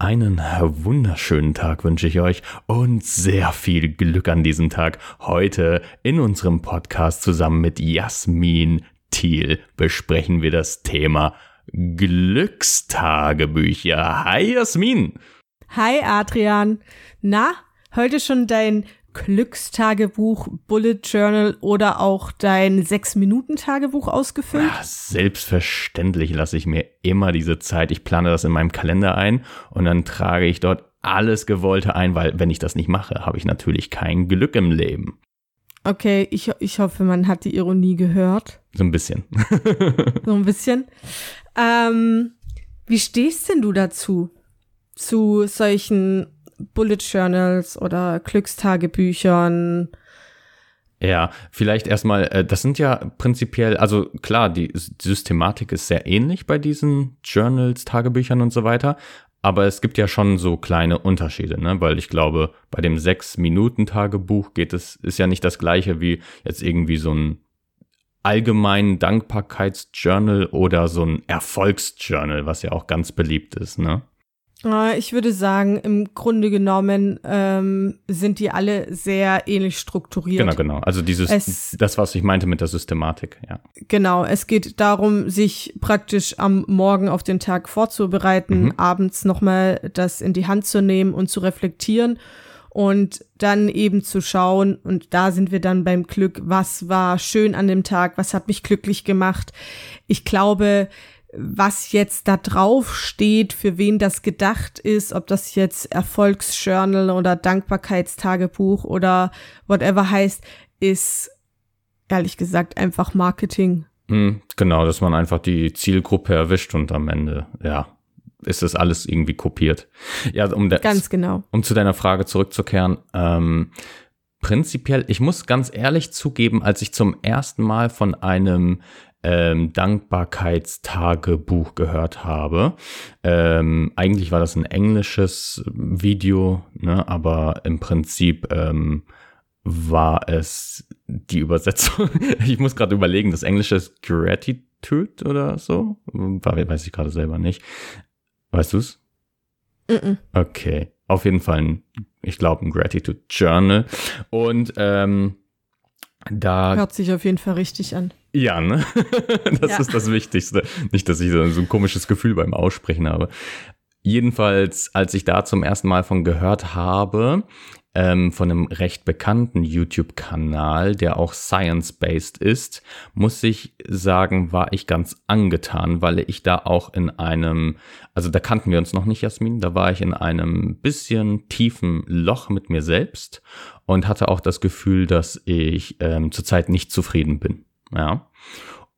Einen wunderschönen Tag wünsche ich euch und sehr viel Glück an diesem Tag. Heute in unserem Podcast zusammen mit Jasmin Thiel besprechen wir das Thema Glückstagebücher. Hi Jasmin. Hi Adrian. Na, heute schon dein Glückstagebuch, Bullet Journal oder auch dein Sechs-Minuten-Tagebuch ausgefüllt? Ja, selbstverständlich lasse ich mir immer diese Zeit. Ich plane das in meinem Kalender ein und dann trage ich dort alles Gewollte ein, weil wenn ich das nicht mache, habe ich natürlich kein Glück im Leben. Okay, ich, ich hoffe, man hat die Ironie gehört. So ein bisschen. so ein bisschen. Ähm, wie stehst denn du dazu? Zu solchen Bullet Journals oder Glückstagebüchern. Ja, vielleicht erstmal, äh, das sind ja prinzipiell, also klar, die Systematik ist sehr ähnlich bei diesen Journals, Tagebüchern und so weiter, aber es gibt ja schon so kleine Unterschiede, ne? Weil ich glaube, bei dem Sechs-Minuten-Tagebuch geht es, ist ja nicht das gleiche wie jetzt irgendwie so ein allgemeinen Dankbarkeitsjournal oder so ein Erfolgsjournal, was ja auch ganz beliebt ist, ne? Ich würde sagen, im Grunde genommen ähm, sind die alle sehr ähnlich strukturiert. Genau, genau. Also dieses, es, das, was ich meinte mit der Systematik, ja. Genau. Es geht darum, sich praktisch am Morgen auf den Tag vorzubereiten, mhm. abends nochmal das in die Hand zu nehmen und zu reflektieren und dann eben zu schauen, und da sind wir dann beim Glück, was war schön an dem Tag, was hat mich glücklich gemacht. Ich glaube, was jetzt da drauf steht, für wen das gedacht ist, ob das jetzt Erfolgsjournal oder Dankbarkeitstagebuch oder whatever heißt, ist ehrlich gesagt einfach Marketing. Hm, genau, dass man einfach die Zielgruppe erwischt und am Ende, ja, ist das alles irgendwie kopiert. Ja, um ganz genau. Um zu deiner Frage zurückzukehren, ähm, prinzipiell, ich muss ganz ehrlich zugeben, als ich zum ersten Mal von einem ähm, Dankbarkeitstagebuch gehört habe. Ähm, eigentlich war das ein englisches Video, ne, aber im Prinzip ähm, war es die Übersetzung. ich muss gerade überlegen, das Englische ist Gratitude oder so. Weiß ich gerade selber nicht. Weißt du's? Mm -mm. Okay. Auf jeden Fall ein, ich glaube, ein Gratitude Journal. Und ähm, da. Hört sich auf jeden Fall richtig an. Ja, ne? Das ja. ist das Wichtigste. Nicht, dass ich so ein komisches Gefühl beim Aussprechen habe. Jedenfalls, als ich da zum ersten Mal von gehört habe, ähm, von einem recht bekannten YouTube-Kanal, der auch science-based ist, muss ich sagen, war ich ganz angetan, weil ich da auch in einem, also da kannten wir uns noch nicht, Jasmin, da war ich in einem bisschen tiefen Loch mit mir selbst und hatte auch das Gefühl, dass ich ähm, zurzeit nicht zufrieden bin. Ja.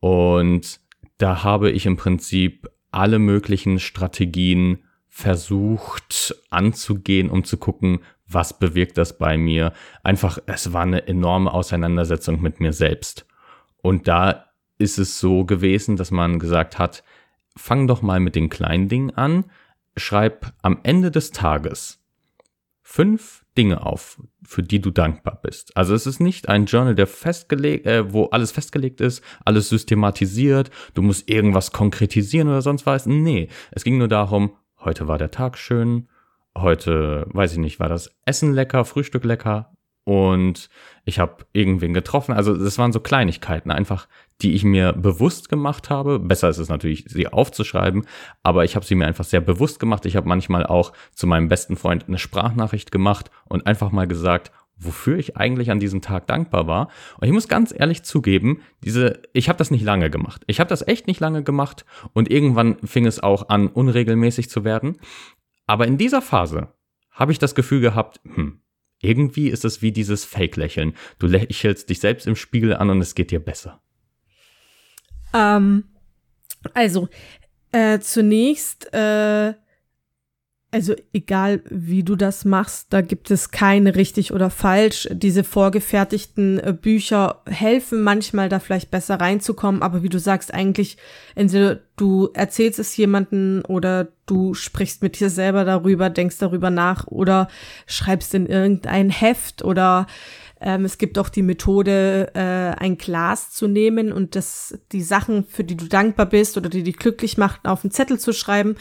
Und da habe ich im Prinzip alle möglichen Strategien versucht anzugehen, um zu gucken, was bewirkt das bei mir. Einfach, es war eine enorme Auseinandersetzung mit mir selbst. Und da ist es so gewesen, dass man gesagt hat, fang doch mal mit den kleinen Dingen an, schreib am Ende des Tages fünf Dinge auf, für die du dankbar bist. Also es ist nicht ein Journal, der festgelegt, äh, wo alles festgelegt ist, alles systematisiert, du musst irgendwas konkretisieren oder sonst was. Nee, es ging nur darum, heute war der Tag schön, heute, weiß ich nicht, war das Essen lecker, Frühstück lecker, und ich habe irgendwen getroffen. Also das waren so Kleinigkeiten einfach, die ich mir bewusst gemacht habe. Besser ist es natürlich, sie aufzuschreiben, aber ich habe sie mir einfach sehr bewusst gemacht. Ich habe manchmal auch zu meinem besten Freund eine Sprachnachricht gemacht und einfach mal gesagt, wofür ich eigentlich an diesem Tag dankbar war. Und ich muss ganz ehrlich zugeben, diese, ich habe das nicht lange gemacht. Ich habe das echt nicht lange gemacht und irgendwann fing es auch an, unregelmäßig zu werden. Aber in dieser Phase habe ich das Gefühl gehabt, hm, irgendwie ist es wie dieses Fake-Lächeln. Du lächelst dich selbst im Spiegel an und es geht dir besser. Ähm, also, äh, zunächst äh, also egal wie du das machst, da gibt es keine richtig oder falsch. Diese vorgefertigten äh, Bücher helfen manchmal da vielleicht besser reinzukommen, aber wie du sagst, eigentlich entweder du erzählst es jemanden oder du sprichst mit dir selber darüber, denkst darüber nach oder schreibst in irgendein Heft oder ähm, es gibt auch die Methode, äh, ein Glas zu nehmen und das die Sachen, für die du dankbar bist oder die dich glücklich macht, auf einen Zettel zu schreiben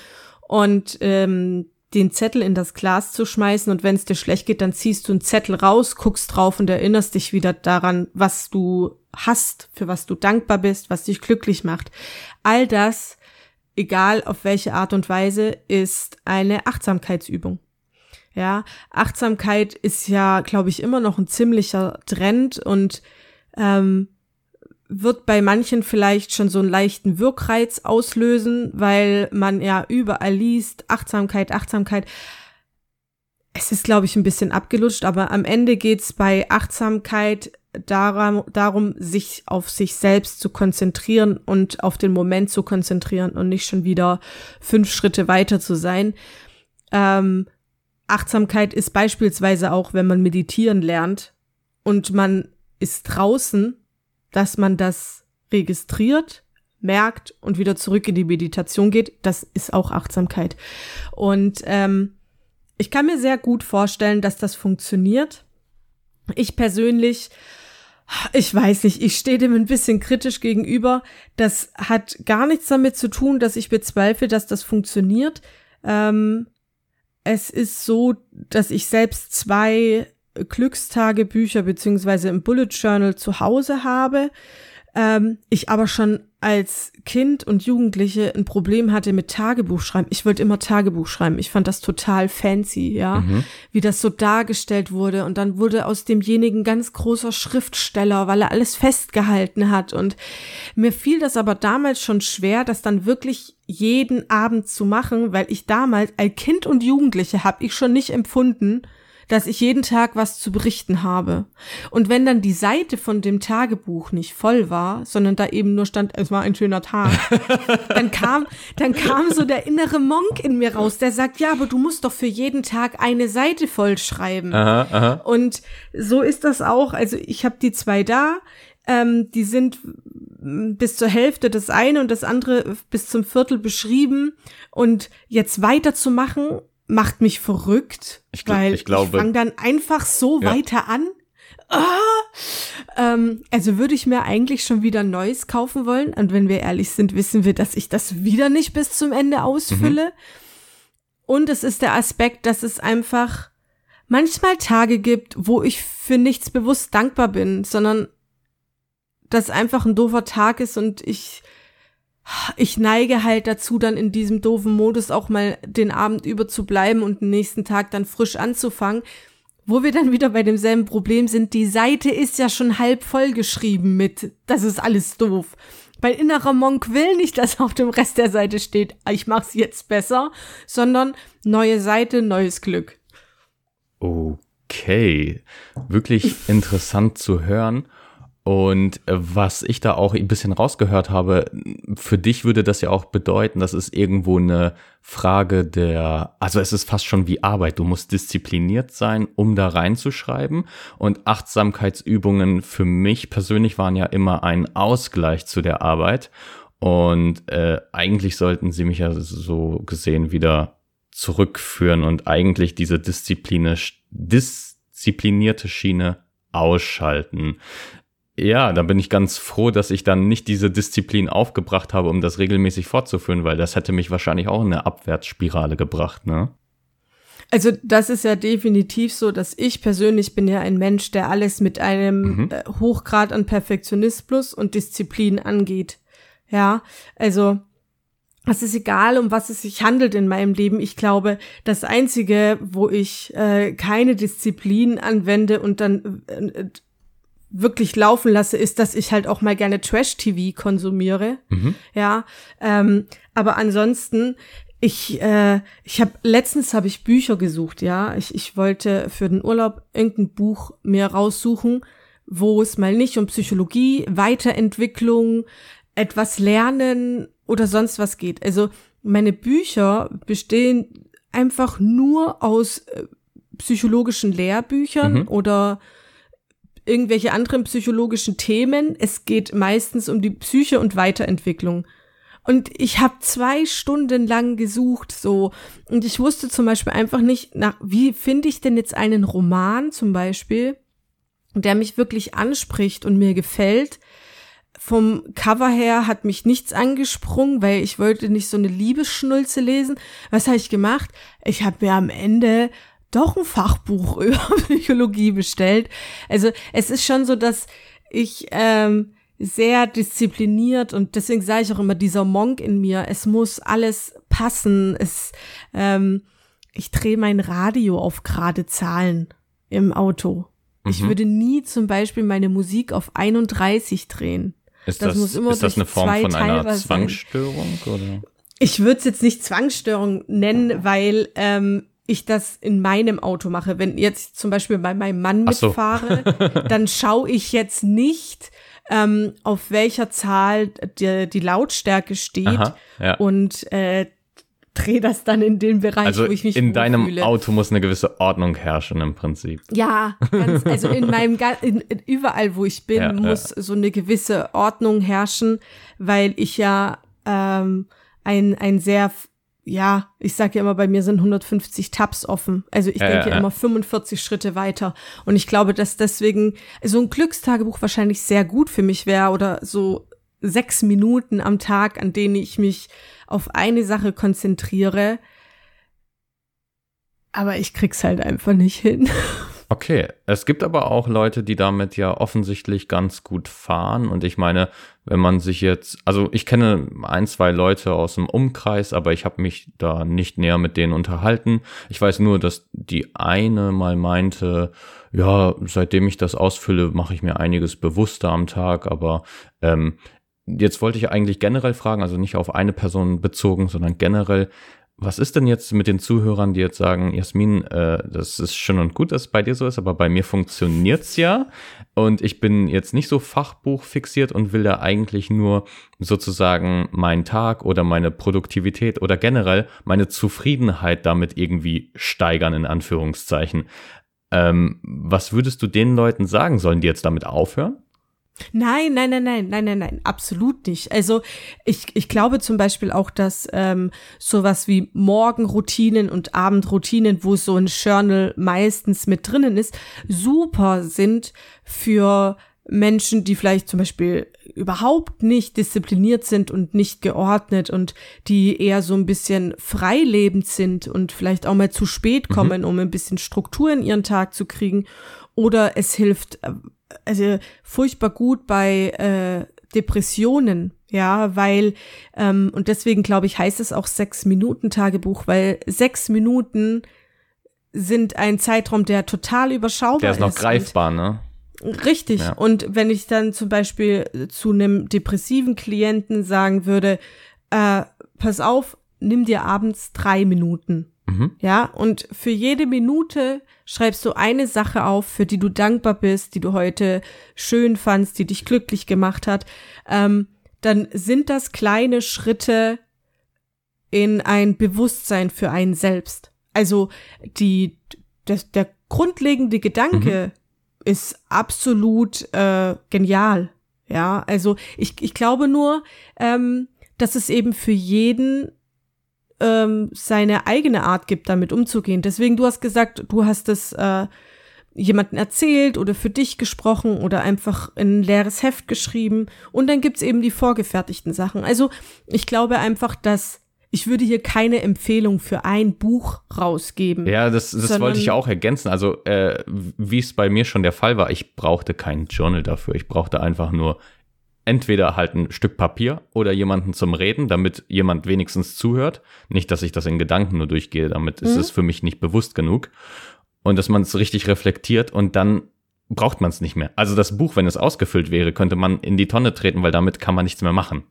und ähm, den Zettel in das Glas zu schmeißen und wenn es dir schlecht geht, dann ziehst du einen Zettel raus, guckst drauf und erinnerst dich wieder daran, was du hast, für was du dankbar bist, was dich glücklich macht. All das, egal auf welche Art und Weise, ist eine Achtsamkeitsübung. Ja, Achtsamkeit ist ja, glaube ich, immer noch ein ziemlicher Trend und ähm, wird bei manchen vielleicht schon so einen leichten Wirkreiz auslösen, weil man ja überall liest, Achtsamkeit, Achtsamkeit. Es ist, glaube ich, ein bisschen abgelutscht, aber am Ende geht's bei Achtsamkeit darum, darum, sich auf sich selbst zu konzentrieren und auf den Moment zu konzentrieren und nicht schon wieder fünf Schritte weiter zu sein. Ähm, Achtsamkeit ist beispielsweise auch, wenn man meditieren lernt und man ist draußen dass man das registriert, merkt und wieder zurück in die Meditation geht, das ist auch Achtsamkeit. Und ähm, ich kann mir sehr gut vorstellen, dass das funktioniert. Ich persönlich, ich weiß nicht, ich stehe dem ein bisschen kritisch gegenüber. Das hat gar nichts damit zu tun, dass ich bezweifle, dass das funktioniert. Ähm, es ist so, dass ich selbst zwei Glückstagebücher beziehungsweise im Bullet Journal zu Hause habe. Ähm, ich aber schon als Kind und Jugendliche ein Problem hatte mit Tagebuchschreiben. Ich wollte immer Tagebuch schreiben. Ich fand das total fancy, ja, mhm. wie das so dargestellt wurde. Und dann wurde aus demjenigen ganz großer Schriftsteller, weil er alles festgehalten hat. Und mir fiel das aber damals schon schwer, das dann wirklich jeden Abend zu machen, weil ich damals als Kind und Jugendliche habe ich schon nicht empfunden, dass ich jeden Tag was zu berichten habe. Und wenn dann die Seite von dem Tagebuch nicht voll war, sondern da eben nur stand, es war ein schöner Tag, dann kam, dann kam so der innere Monk in mir raus, der sagt, ja, aber du musst doch für jeden Tag eine Seite voll schreiben. Aha, aha. Und so ist das auch. Also ich habe die zwei da, ähm, die sind bis zur Hälfte das eine und das andere bis zum Viertel beschrieben und jetzt weiterzumachen macht mich verrückt, ich, weil ich, glaube, ich fange dann einfach so ja. weiter an. Ah, ähm, also würde ich mir eigentlich schon wieder Neues kaufen wollen. Und wenn wir ehrlich sind, wissen wir, dass ich das wieder nicht bis zum Ende ausfülle. Mhm. Und es ist der Aspekt, dass es einfach manchmal Tage gibt, wo ich für nichts bewusst dankbar bin, sondern dass einfach ein doofer Tag ist und ich ich neige halt dazu, dann in diesem doofen Modus auch mal den Abend über zu bleiben und den nächsten Tag dann frisch anzufangen. Wo wir dann wieder bei demselben Problem sind, die Seite ist ja schon halb voll geschrieben mit, das ist alles doof. Mein innerer Monk will nicht, dass auf dem Rest der Seite steht, ich mach's jetzt besser, sondern neue Seite, neues Glück. Okay, wirklich interessant zu hören. Und äh, was ich da auch ein bisschen rausgehört habe, für dich würde das ja auch bedeuten, dass es irgendwo eine Frage der, also es ist fast schon wie Arbeit. Du musst diszipliniert sein, um da reinzuschreiben. Und Achtsamkeitsübungen für mich persönlich waren ja immer ein Ausgleich zu der Arbeit. Und äh, eigentlich sollten sie mich ja so gesehen wieder zurückführen und eigentlich diese disziplinierte Schiene ausschalten. Ja, da bin ich ganz froh, dass ich dann nicht diese Disziplin aufgebracht habe, um das regelmäßig fortzuführen, weil das hätte mich wahrscheinlich auch in eine Abwärtsspirale gebracht, ne? Also das ist ja definitiv so, dass ich persönlich bin ja ein Mensch, der alles mit einem mhm. äh, Hochgrad an Perfektionismus und Disziplin angeht. Ja, also es ist egal, um was es sich handelt in meinem Leben. Ich glaube, das Einzige, wo ich äh, keine Disziplin anwende und dann äh, wirklich laufen lasse, ist, dass ich halt auch mal gerne Trash-TV konsumiere. Mhm. Ja, ähm, aber ansonsten ich äh, ich habe letztens habe ich Bücher gesucht, ja. Ich ich wollte für den Urlaub irgendein Buch mir raussuchen, wo es mal nicht um Psychologie, Weiterentwicklung, etwas lernen oder sonst was geht. Also meine Bücher bestehen einfach nur aus äh, psychologischen Lehrbüchern mhm. oder irgendwelche anderen psychologischen Themen. Es geht meistens um die Psyche und Weiterentwicklung. Und ich habe zwei Stunden lang gesucht, so. Und ich wusste zum Beispiel einfach nicht, nach, wie finde ich denn jetzt einen Roman zum Beispiel, der mich wirklich anspricht und mir gefällt, vom Cover her hat mich nichts angesprungen, weil ich wollte nicht so eine Liebesschnulze lesen. Was habe ich gemacht? Ich habe mir am Ende doch ein Fachbuch über Psychologie bestellt. Also es ist schon so, dass ich ähm, sehr diszipliniert und deswegen sage ich auch immer dieser Monk in mir. Es muss alles passen. Es, ähm, ich drehe mein Radio auf gerade Zahlen im Auto. Mhm. Ich würde nie zum Beispiel meine Musik auf 31 drehen. Ist das, das ist das eine Form von einer Zwangsstörung? Oder? Ich würde es jetzt nicht Zwangsstörung nennen, weil ähm, ich das in meinem Auto mache. Wenn jetzt zum Beispiel bei meinem Mann mitfahre, so. dann schaue ich jetzt nicht, ähm, auf welcher Zahl die, die Lautstärke steht Aha, ja. und äh, drehe das dann in den Bereich, also wo ich mich in deinem fühle. Auto muss eine gewisse Ordnung herrschen im Prinzip. Ja, ganz, also in meinem in, in, überall, wo ich bin, ja, muss ja. so eine gewisse Ordnung herrschen, weil ich ja ähm, ein ein sehr ja, ich sage ja immer, bei mir sind 150 Tabs offen. Also ich denke ja, immer 45 Schritte weiter. Und ich glaube, dass deswegen so ein Glückstagebuch wahrscheinlich sehr gut für mich wäre oder so sechs Minuten am Tag, an denen ich mich auf eine Sache konzentriere. Aber ich krieg's halt einfach nicht hin. Okay, es gibt aber auch Leute, die damit ja offensichtlich ganz gut fahren. Und ich meine, wenn man sich jetzt, also ich kenne ein, zwei Leute aus dem Umkreis, aber ich habe mich da nicht näher mit denen unterhalten. Ich weiß nur, dass die eine mal meinte, ja, seitdem ich das ausfülle, mache ich mir einiges bewusster am Tag, aber ähm, Jetzt wollte ich eigentlich generell fragen, also nicht auf eine Person bezogen, sondern generell, was ist denn jetzt mit den Zuhörern, die jetzt sagen, Jasmin, äh, das ist schön und gut, dass es bei dir so ist, aber bei mir funktioniert's ja und ich bin jetzt nicht so Fachbuch fixiert und will da eigentlich nur sozusagen meinen Tag oder meine Produktivität oder generell meine Zufriedenheit damit irgendwie steigern, in Anführungszeichen. Ähm, was würdest du den Leuten sagen? Sollen die jetzt damit aufhören? Nein, nein, nein, nein, nein, nein, nein, absolut nicht. Also ich, ich glaube zum Beispiel auch, dass ähm, sowas wie Morgenroutinen und Abendroutinen, wo so ein Journal meistens mit drinnen ist, super sind für Menschen, die vielleicht zum Beispiel überhaupt nicht diszipliniert sind und nicht geordnet und die eher so ein bisschen freilebend sind und vielleicht auch mal zu spät mhm. kommen, mhm. um ein bisschen Struktur in ihren Tag zu kriegen. Oder es hilft äh, also furchtbar gut bei äh, Depressionen, ja, weil, ähm, und deswegen glaube ich, heißt es auch Sechs-Minuten-Tagebuch, weil sechs Minuten sind ein Zeitraum, der total überschaubar ist. Der ist noch greifbar, ne? Richtig. Ja. Und wenn ich dann zum Beispiel zu einem depressiven Klienten sagen würde, äh, pass auf, nimm dir abends drei Minuten. Mhm. Ja, und für jede Minute schreibst du eine Sache auf, für die du dankbar bist, die du heute schön fandst, die dich glücklich gemacht hat, ähm, dann sind das kleine Schritte in ein Bewusstsein für einen selbst. Also die, das, der grundlegende Gedanke mhm. ist absolut äh, genial. Ja, also ich, ich glaube nur, ähm, dass es eben für jeden ähm, seine eigene Art gibt, damit umzugehen. Deswegen, du hast gesagt, du hast es äh, jemanden erzählt oder für dich gesprochen oder einfach in ein leeres Heft geschrieben. Und dann gibt's eben die vorgefertigten Sachen. Also ich glaube einfach, dass ich würde hier keine Empfehlung für ein Buch rausgeben. Ja, das, das wollte ich auch ergänzen. Also, äh, wie es bei mir schon der Fall war, ich brauchte kein Journal dafür. Ich brauchte einfach nur entweder halt ein Stück Papier oder jemanden zum Reden, damit jemand wenigstens zuhört. Nicht, dass ich das in Gedanken nur durchgehe, damit mhm. ist es für mich nicht bewusst genug. Und dass man es richtig reflektiert und dann braucht man es nicht mehr. Also das Buch, wenn es ausgefüllt wäre, könnte man in die Tonne treten, weil damit kann man nichts mehr machen.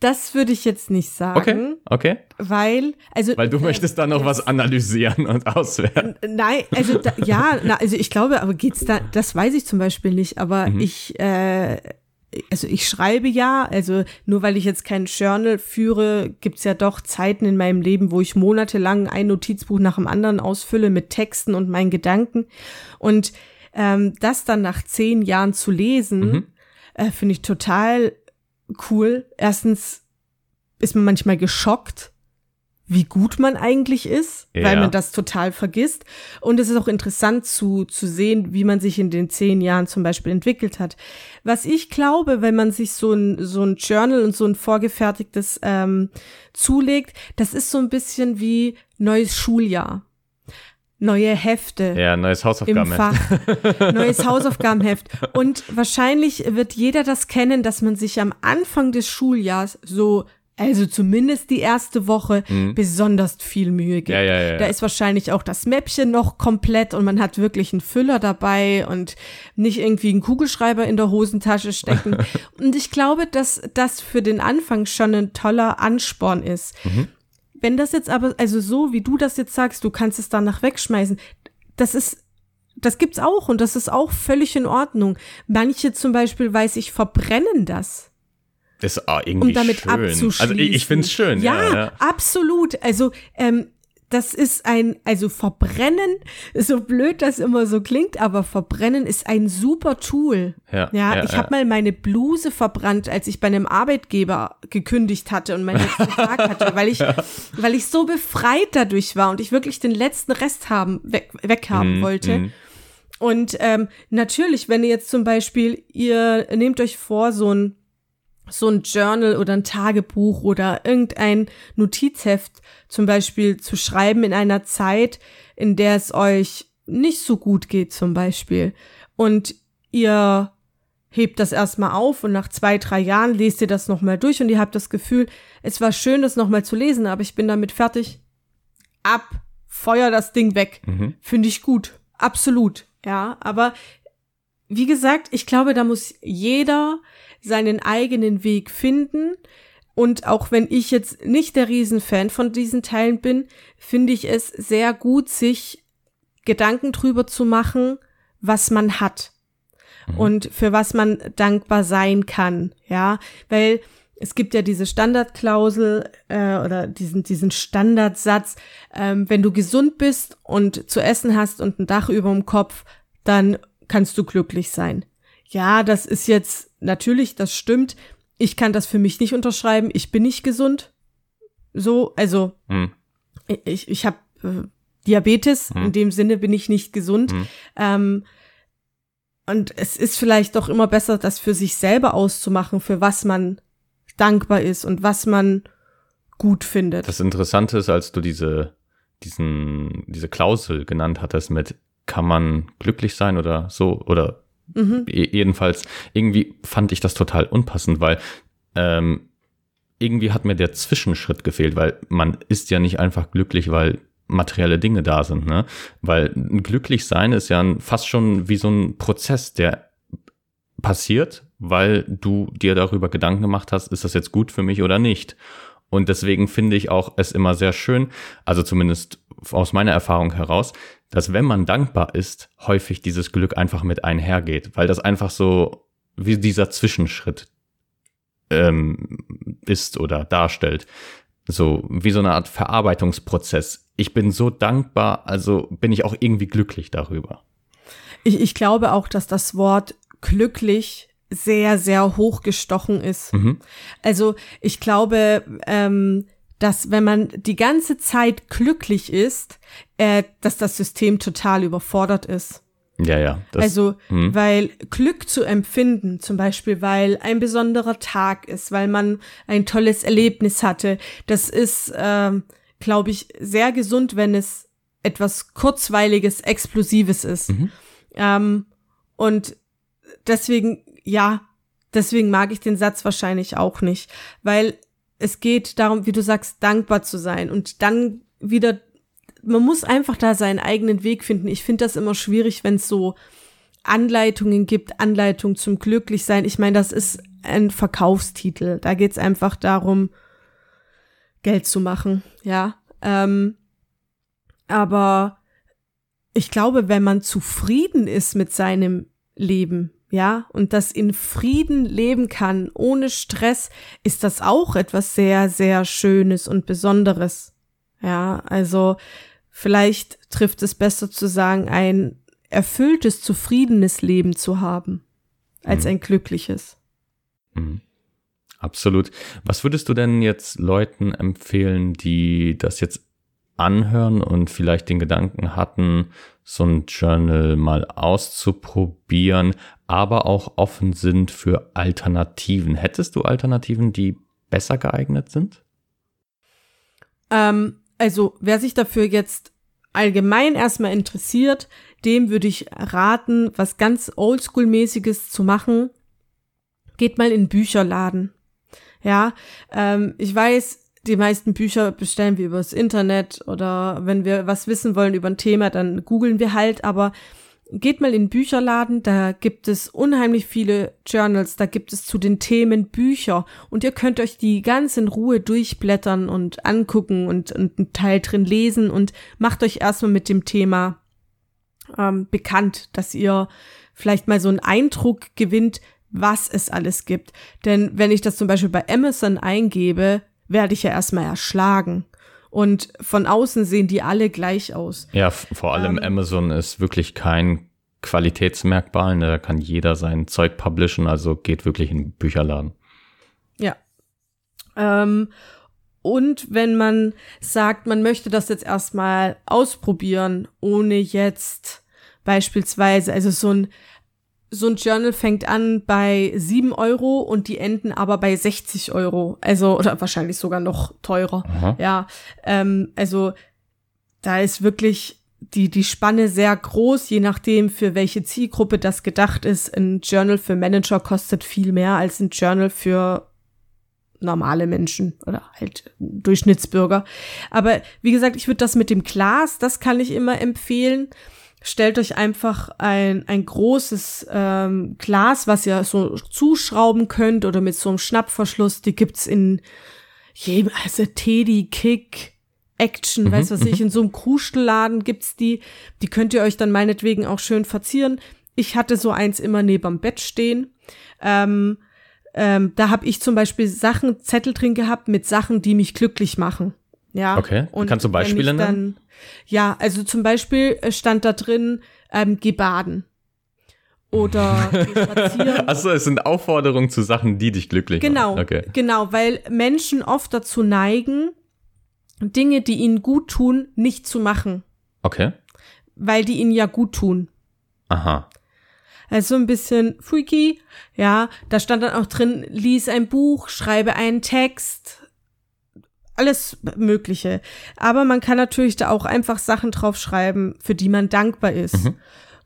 Das würde ich jetzt nicht sagen. Okay, okay. Weil, also. Weil du äh, möchtest da noch was analysieren und auswerten. Nein, also da, ja, na, also ich glaube, aber geht's da, das weiß ich zum Beispiel nicht, aber mhm. ich, äh, also ich schreibe ja, also nur weil ich jetzt kein Journal führe, gibt's ja doch Zeiten in meinem Leben, wo ich monatelang ein Notizbuch nach dem anderen ausfülle mit Texten und meinen Gedanken. Und ähm, das dann nach zehn Jahren zu lesen, mhm. äh, finde ich total cool. Erstens ist man manchmal geschockt, wie gut man eigentlich ist, ja. weil man das total vergisst. Und es ist auch interessant zu, zu sehen, wie man sich in den zehn Jahren zum Beispiel entwickelt hat. Was ich glaube, wenn man sich so ein, so ein Journal und so ein vorgefertigtes ähm, zulegt, das ist so ein bisschen wie neues Schuljahr neue Hefte. Ja, neues Hausaufgabenheft. neues Hausaufgabenheft. Und wahrscheinlich wird jeder das kennen, dass man sich am Anfang des Schuljahrs so also zumindest die erste Woche, mhm. besonders viel Mühe gibt. Ja, ja, ja, da ist wahrscheinlich auch das Mäppchen noch komplett und man hat wirklich einen Füller dabei und nicht irgendwie einen Kugelschreiber in der Hosentasche stecken. und ich glaube, dass das für den Anfang schon ein toller Ansporn ist. Mhm. Wenn das jetzt aber, also so wie du das jetzt sagst, du kannst es danach wegschmeißen, das ist das gibt's auch und das ist auch völlig in Ordnung. Manche zum Beispiel, weiß ich, verbrennen das. Das ist irgendwie um damit schön. abzuschließen. Also ich, ich finde es schön. Ja, ja, ja, absolut. Also ähm, das ist ein, also Verbrennen, so blöd das immer so klingt, aber Verbrennen ist ein super Tool. Ja, ja, ja ich habe mal meine Bluse verbrannt, als ich bei einem Arbeitgeber gekündigt hatte und meinen letzten Tag hatte, weil ich, weil ich so befreit dadurch war und ich wirklich den letzten Rest haben, weg, weghaben mm, wollte. Mm. Und ähm, natürlich, wenn ihr jetzt zum Beispiel, ihr nehmt euch vor, so ein so ein Journal oder ein Tagebuch oder irgendein Notizheft zum Beispiel zu schreiben in einer Zeit, in der es euch nicht so gut geht zum Beispiel. Und ihr hebt das erstmal auf und nach zwei, drei Jahren lest ihr das nochmal durch und ihr habt das Gefühl, es war schön, das nochmal zu lesen, aber ich bin damit fertig. Ab, feuer das Ding weg. Mhm. Finde ich gut. Absolut. Ja, aber wie gesagt, ich glaube, da muss jeder seinen eigenen Weg finden. Und auch wenn ich jetzt nicht der Riesenfan von diesen Teilen bin, finde ich es sehr gut, sich Gedanken drüber zu machen, was man hat mhm. und für was man dankbar sein kann. Ja, weil es gibt ja diese Standardklausel äh, oder diesen, diesen Standardsatz, ähm, wenn du gesund bist und zu essen hast und ein Dach über dem Kopf, dann kannst du glücklich sein. Ja, das ist jetzt natürlich, das stimmt. Ich kann das für mich nicht unterschreiben. Ich bin nicht gesund. So, also hm. ich, ich habe äh, Diabetes. Hm. In dem Sinne bin ich nicht gesund. Hm. Ähm, und es ist vielleicht doch immer besser, das für sich selber auszumachen, für was man dankbar ist und was man gut findet. Das Interessante ist, als du diese, diesen, diese Klausel genannt hattest mit, kann man glücklich sein oder so, oder Mhm. Jedenfalls, irgendwie fand ich das total unpassend, weil ähm, irgendwie hat mir der Zwischenschritt gefehlt, weil man ist ja nicht einfach glücklich, weil materielle Dinge da sind, ne? Weil glücklich sein ist ja fast schon wie so ein Prozess, der passiert, weil du dir darüber Gedanken gemacht hast, ist das jetzt gut für mich oder nicht. Und deswegen finde ich auch es immer sehr schön, also zumindest aus meiner Erfahrung heraus, dass wenn man dankbar ist, häufig dieses Glück einfach mit einhergeht, weil das einfach so wie dieser Zwischenschritt ähm, ist oder darstellt. So wie so eine Art Verarbeitungsprozess. Ich bin so dankbar, also bin ich auch irgendwie glücklich darüber. Ich, ich glaube auch, dass das Wort glücklich sehr, sehr hochgestochen ist. Mhm. Also ich glaube, ähm, dass wenn man die ganze Zeit glücklich ist, äh, dass das System total überfordert ist. Ja, ja. also, hm. weil Glück zu empfinden, zum Beispiel, weil ein besonderer Tag ist, weil man ein tolles Erlebnis hatte, das ist, äh, glaube ich, sehr gesund, wenn es etwas kurzweiliges, explosives ist. Mhm. Ähm, und deswegen, ja, deswegen mag ich den Satz wahrscheinlich auch nicht, weil es geht darum, wie du sagst, dankbar zu sein und dann wieder, man muss einfach da seinen eigenen Weg finden. Ich finde das immer schwierig, wenn es so Anleitungen gibt, Anleitung zum Glücklichsein. Ich meine, das ist ein Verkaufstitel. Da geht es einfach darum, Geld zu machen, ja. Ähm, aber ich glaube, wenn man zufrieden ist mit seinem Leben, ja, und das in Frieden leben kann, ohne Stress, ist das auch etwas sehr, sehr Schönes und Besonderes. Ja, also vielleicht trifft es besser zu sagen, ein erfülltes, zufriedenes Leben zu haben, als mhm. ein glückliches. Mhm. Absolut. Was würdest du denn jetzt Leuten empfehlen, die das jetzt anhören und vielleicht den Gedanken hatten, so ein Journal mal auszuprobieren, aber auch offen sind für Alternativen. Hättest du Alternativen, die besser geeignet sind? Ähm, also, wer sich dafür jetzt allgemein erstmal interessiert, dem würde ich raten, was ganz Oldschool-mäßiges zu machen. Geht mal in Bücherladen. Ja, ähm, ich weiß, die meisten Bücher bestellen wir übers Internet oder wenn wir was wissen wollen über ein Thema, dann googeln wir halt, aber geht mal in den Bücherladen, da gibt es unheimlich viele Journals, da gibt es zu den Themen Bücher und ihr könnt euch die ganz in Ruhe durchblättern und angucken und, und einen Teil drin lesen und macht euch erstmal mit dem Thema ähm, bekannt, dass ihr vielleicht mal so einen Eindruck gewinnt, was es alles gibt. Denn wenn ich das zum Beispiel bei Amazon eingebe, werde ich ja erstmal erschlagen. Und von außen sehen die alle gleich aus. Ja, vor allem ähm, Amazon ist wirklich kein Qualitätsmerkmal. Ne? Da kann jeder sein Zeug publishen, also geht wirklich in den Bücherladen. Ja. Ähm, und wenn man sagt, man möchte das jetzt erstmal ausprobieren, ohne jetzt beispielsweise, also so ein so ein Journal fängt an bei sieben Euro und die enden aber bei 60 Euro. Also, oder wahrscheinlich sogar noch teurer. Aha. Ja, ähm, also da ist wirklich die, die Spanne sehr groß, je nachdem, für welche Zielgruppe das gedacht ist. Ein Journal für Manager kostet viel mehr als ein Journal für normale Menschen oder halt Durchschnittsbürger. Aber wie gesagt, ich würde das mit dem Glas, das kann ich immer empfehlen stellt euch einfach ein, ein großes ähm, Glas, was ihr so zuschrauben könnt oder mit so einem Schnappverschluss. Die gibt's in jedem, also Teddy, Kick, Action, mhm, weißt was ich, mhm. in so einem Krustelladen gibt's die. Die könnt ihr euch dann meinetwegen auch schön verzieren. Ich hatte so eins immer neben Bett stehen. Ähm, ähm, da habe ich zum Beispiel Sachen, Zettel drin gehabt mit Sachen, die mich glücklich machen. Ja. Okay. Und Kannst du Beispiele nennen? Ja, also zum Beispiel äh, stand da drin, ähm, geh baden. Oder spazieren. Achso, es sind Aufforderungen zu Sachen, die dich glücklich genau, machen. Okay. Genau, weil Menschen oft dazu neigen, Dinge, die ihnen gut tun, nicht zu machen. Okay. Weil die ihnen ja gut tun. Aha. Also ein bisschen freaky. Ja, da stand dann auch drin, lies ein Buch, schreibe einen Text, alles Mögliche. Aber man kann natürlich da auch einfach Sachen draufschreiben, für die man dankbar ist. Mhm.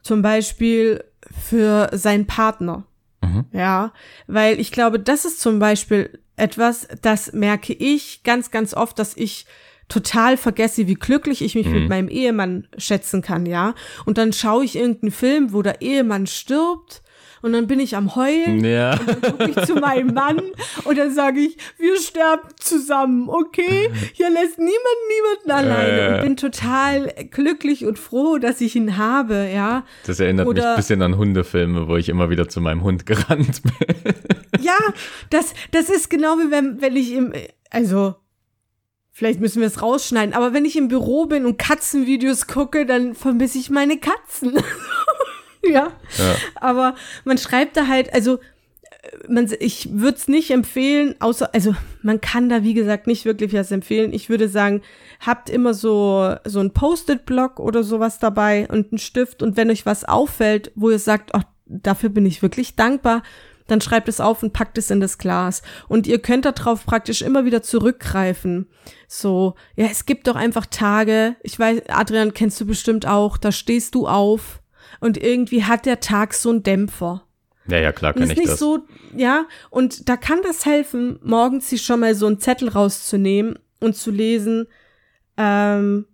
Zum Beispiel für seinen Partner. Mhm. Ja, weil ich glaube, das ist zum Beispiel etwas, das merke ich ganz, ganz oft, dass ich total vergesse, wie glücklich ich mich mhm. mit meinem Ehemann schätzen kann, ja. Und dann schaue ich irgendeinen Film, wo der Ehemann stirbt und dann bin ich am Heulen ja. und dann gucke ich zu meinem Mann und dann sage ich, wir sterben zusammen, okay? Hier lässt niemand niemanden alleine äh. und bin total glücklich und froh, dass ich ihn habe, ja. Das erinnert Oder, mich ein bisschen an Hundefilme, wo ich immer wieder zu meinem Hund gerannt bin. ja, das, das ist genau wie wenn, wenn ich im, also Vielleicht müssen wir es rausschneiden, aber wenn ich im Büro bin und Katzenvideos gucke, dann vermisse ich meine Katzen. ja. ja. Aber man schreibt da halt, also äh, man, ich würde es nicht empfehlen, außer, also man kann da wie gesagt nicht wirklich was empfehlen. Ich würde sagen, habt immer so, so ein Post-it-Block oder sowas dabei und einen Stift und wenn euch was auffällt, wo ihr sagt, oh, dafür bin ich wirklich dankbar, dann schreibt es auf und packt es in das Glas. Und ihr könnt darauf praktisch immer wieder zurückgreifen. So, ja, es gibt doch einfach Tage, ich weiß, Adrian kennst du bestimmt auch, da stehst du auf und irgendwie hat der Tag so einen Dämpfer. Ja, ja, klar, kann ich nicht das. so, ja, und da kann das helfen, morgens sich schon mal so einen Zettel rauszunehmen und zu lesen, ähm,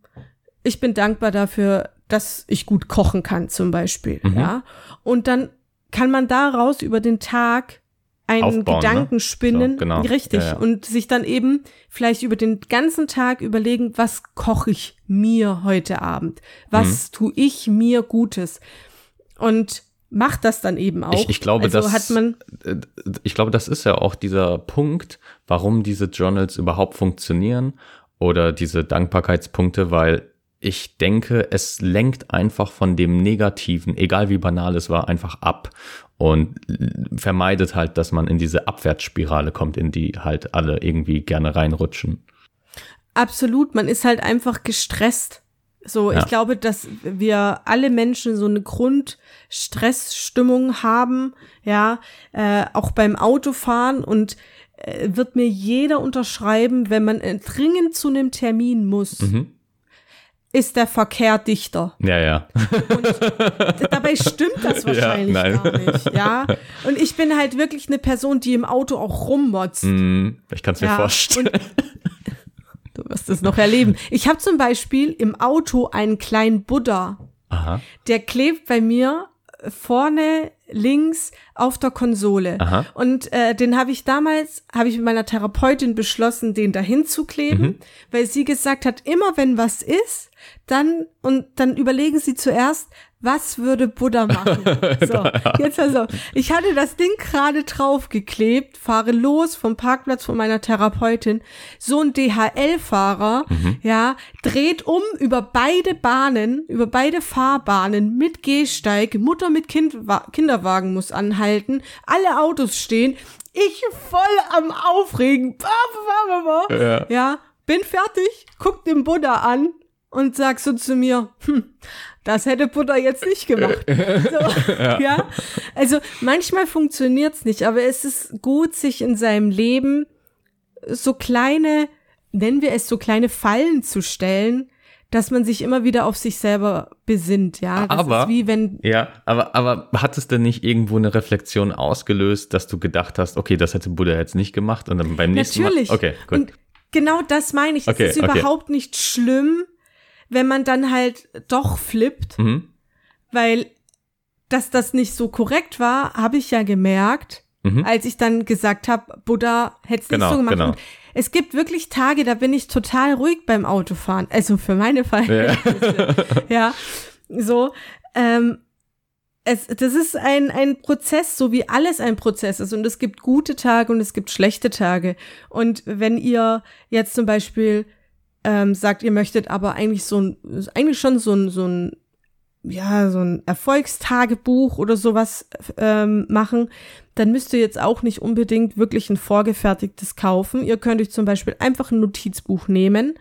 ich bin dankbar dafür, dass ich gut kochen kann, zum Beispiel, mhm. ja. Und dann kann man daraus über den Tag einen ne? Gedanken ne? spinnen, so, genau. richtig, ja, ja. und sich dann eben vielleicht über den ganzen Tag überlegen, was koche ich mir heute Abend? Was mhm. tue ich mir Gutes? Und macht das dann eben auch. Ich, ich glaube, also das, hat man äh, ich glaube, das ist ja auch dieser Punkt, warum diese Journals überhaupt funktionieren oder diese Dankbarkeitspunkte, weil ich denke, es lenkt einfach von dem Negativen, egal wie banal es war, einfach ab und vermeidet halt, dass man in diese Abwärtsspirale kommt, in die halt alle irgendwie gerne reinrutschen. Absolut, man ist halt einfach gestresst. So, ja. ich glaube, dass wir alle Menschen so eine Grundstressstimmung haben, ja, äh, auch beim Autofahren und äh, wird mir jeder unterschreiben, wenn man dringend zu einem Termin muss. Mhm ist der Verkehr dichter. Ja, ja. Und dabei stimmt das wahrscheinlich ja, gar nicht. Ja. Und ich bin halt wirklich eine Person, die im Auto auch rummotzt. Mm, ich kann es mir ja, vorstellen. du wirst es noch erleben. Ich habe zum Beispiel im Auto einen kleinen Buddha. Aha. Der klebt bei mir vorne links auf der Konsole. Aha. Und äh, den habe ich damals, habe ich mit meiner Therapeutin beschlossen, den dahin zu kleben, mhm. weil sie gesagt hat, immer wenn was ist, dann und dann überlegen Sie zuerst, was würde Buddha machen? So, jetzt also, ich hatte das Ding gerade draufgeklebt, fahre los vom Parkplatz von meiner Therapeutin. So ein DHL-Fahrer, mhm. ja, dreht um über beide Bahnen, über beide Fahrbahnen mit Gehsteig. Mutter mit kind, Kinderwagen muss anhalten. Alle Autos stehen. Ich voll am Aufregen. Ja. ja, bin fertig, guck den Buddha an und sag so zu mir, hm, das hätte Butter jetzt nicht gemacht. So, ja. ja. Also manchmal funktioniert's nicht, aber es ist gut, sich in seinem Leben so kleine, nennen wir es so kleine Fallen zu stellen, dass man sich immer wieder auf sich selber besinnt, ja. Das aber, wie wenn. Ja, aber, aber hat es denn nicht irgendwo eine Reflexion ausgelöst, dass du gedacht hast, okay, das hätte Buddha jetzt nicht gemacht und dann beim nächsten Natürlich. Mal. Okay, gut. Und genau das meine ich. Okay, es ist okay. überhaupt nicht schlimm, wenn man dann halt doch flippt, mhm. weil dass das nicht so korrekt war, habe ich ja gemerkt, mhm. als ich dann gesagt habe, Buddha hätte es genau, nicht so gemacht. Genau. Und es gibt wirklich Tage, da bin ich total ruhig beim Autofahren, also für meine Verhältnisse. Ja, ja so. Ähm, es, das ist ein, ein Prozess, so wie alles ein Prozess ist. Und es gibt gute Tage und es gibt schlechte Tage. Und wenn ihr jetzt zum Beispiel ähm, sagt, ihr möchtet aber eigentlich so ein, eigentlich schon so ein, so ein, ja, so ein Erfolgstagebuch oder sowas ähm, machen, dann müsst ihr jetzt auch nicht unbedingt wirklich ein vorgefertigtes kaufen. Ihr könnt euch zum Beispiel einfach ein Notizbuch nehmen.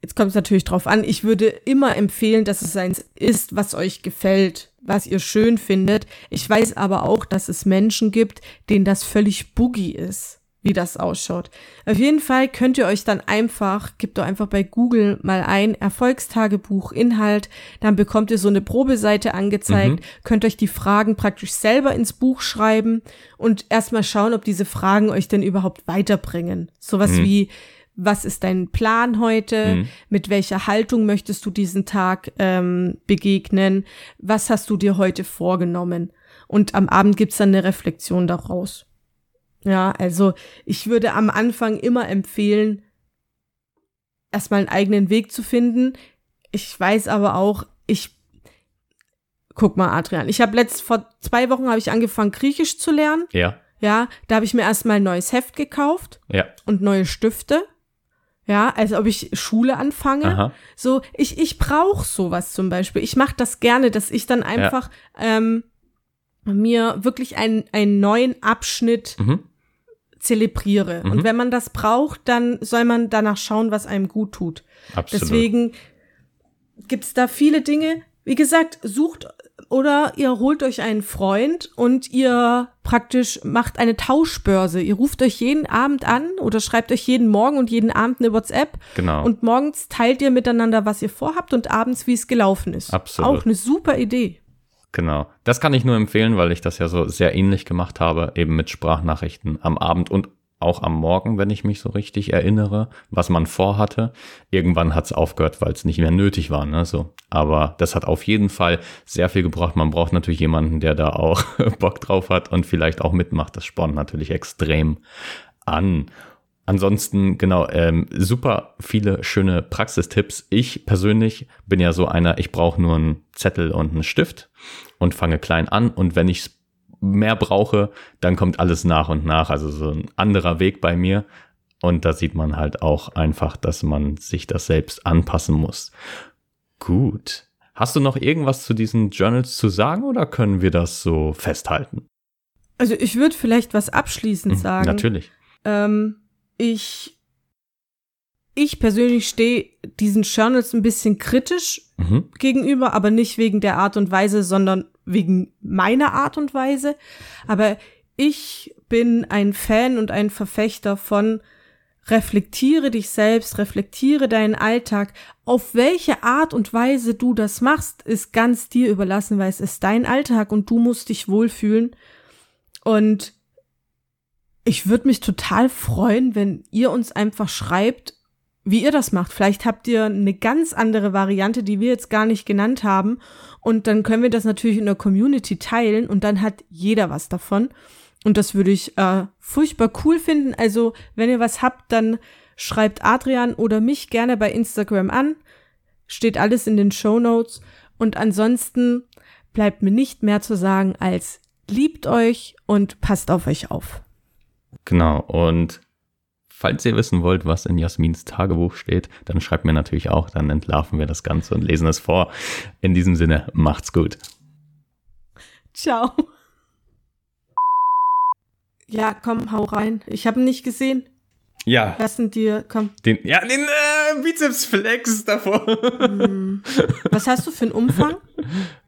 Jetzt kommt es natürlich drauf an. Ich würde immer empfehlen, dass es eins ist, was euch gefällt, was ihr schön findet. Ich weiß aber auch, dass es Menschen gibt, denen das völlig boogie ist wie das ausschaut. Auf jeden Fall könnt ihr euch dann einfach, gebt doch einfach bei Google mal ein, Erfolgstagebuch, Inhalt, dann bekommt ihr so eine Probeseite angezeigt, mhm. könnt euch die Fragen praktisch selber ins Buch schreiben und erstmal schauen, ob diese Fragen euch denn überhaupt weiterbringen. Sowas mhm. wie, was ist dein Plan heute? Mhm. Mit welcher Haltung möchtest du diesen Tag ähm, begegnen? Was hast du dir heute vorgenommen? Und am Abend gibt's dann eine Reflexion daraus. Ja, also ich würde am Anfang immer empfehlen, erstmal einen eigenen Weg zu finden. Ich weiß aber auch, ich guck mal, Adrian, ich habe letzt vor zwei Wochen habe ich angefangen Griechisch zu lernen. Ja. Ja, da habe ich mir erstmal ein neues Heft gekauft. Ja. Und neue Stifte. Ja, als ob ich Schule anfange. Aha. So, ich ich brauche sowas zum Beispiel. Ich mache das gerne, dass ich dann einfach ja. ähm, mir wirklich einen einen neuen Abschnitt mhm zelebriere. Mhm. Und wenn man das braucht, dann soll man danach schauen, was einem gut tut. Absolut. Deswegen gibt's da viele Dinge. Wie gesagt, sucht oder ihr holt euch einen Freund und ihr praktisch macht eine Tauschbörse. Ihr ruft euch jeden Abend an oder schreibt euch jeden Morgen und jeden Abend eine WhatsApp. Genau. Und morgens teilt ihr miteinander, was ihr vorhabt und abends, wie es gelaufen ist. Absolut. Auch eine super Idee. Genau. Das kann ich nur empfehlen, weil ich das ja so sehr ähnlich gemacht habe, eben mit Sprachnachrichten am Abend und auch am Morgen, wenn ich mich so richtig erinnere, was man vorhatte. Irgendwann hat es aufgehört, weil es nicht mehr nötig war. Ne? So. Aber das hat auf jeden Fall sehr viel gebracht. Man braucht natürlich jemanden, der da auch Bock drauf hat und vielleicht auch mitmacht. Das spornt natürlich extrem an. Ansonsten, genau, ähm, super viele schöne Praxistipps. Ich persönlich bin ja so einer, ich brauche nur einen Zettel und einen Stift und fange klein an. Und wenn ich mehr brauche, dann kommt alles nach und nach. Also so ein anderer Weg bei mir. Und da sieht man halt auch einfach, dass man sich das selbst anpassen muss. Gut. Hast du noch irgendwas zu diesen Journals zu sagen oder können wir das so festhalten? Also ich würde vielleicht was abschließend Mhm, sagen. Natürlich. Ähm, ich, ich persönlich stehe diesen Journals ein bisschen kritisch Mhm. gegenüber, aber nicht wegen der Art und Weise, sondern wegen meiner Art und Weise. Aber ich bin ein Fan und ein Verfechter von reflektiere dich selbst, reflektiere deinen Alltag. Auf welche Art und Weise du das machst, ist ganz dir überlassen, weil es ist dein Alltag und du musst dich wohlfühlen. Und ich würde mich total freuen, wenn ihr uns einfach schreibt, wie ihr das macht. Vielleicht habt ihr eine ganz andere Variante, die wir jetzt gar nicht genannt haben. Und dann können wir das natürlich in der Community teilen und dann hat jeder was davon. Und das würde ich äh, furchtbar cool finden. Also, wenn ihr was habt, dann schreibt Adrian oder mich gerne bei Instagram an. Steht alles in den Show Notes. Und ansonsten bleibt mir nicht mehr zu sagen als liebt euch und passt auf euch auf. Genau. Und falls ihr wissen wollt, was in Jasmins Tagebuch steht, dann schreibt mir natürlich auch, dann entlarven wir das Ganze und lesen es vor. In diesem Sinne, macht's gut. Ciao. Ja, komm, hau rein. Ich habe ihn nicht gesehen. Ja, Lassen dir, komm. den, ja, den äh, Bizepsflex davor. Was hast du für einen Umfang?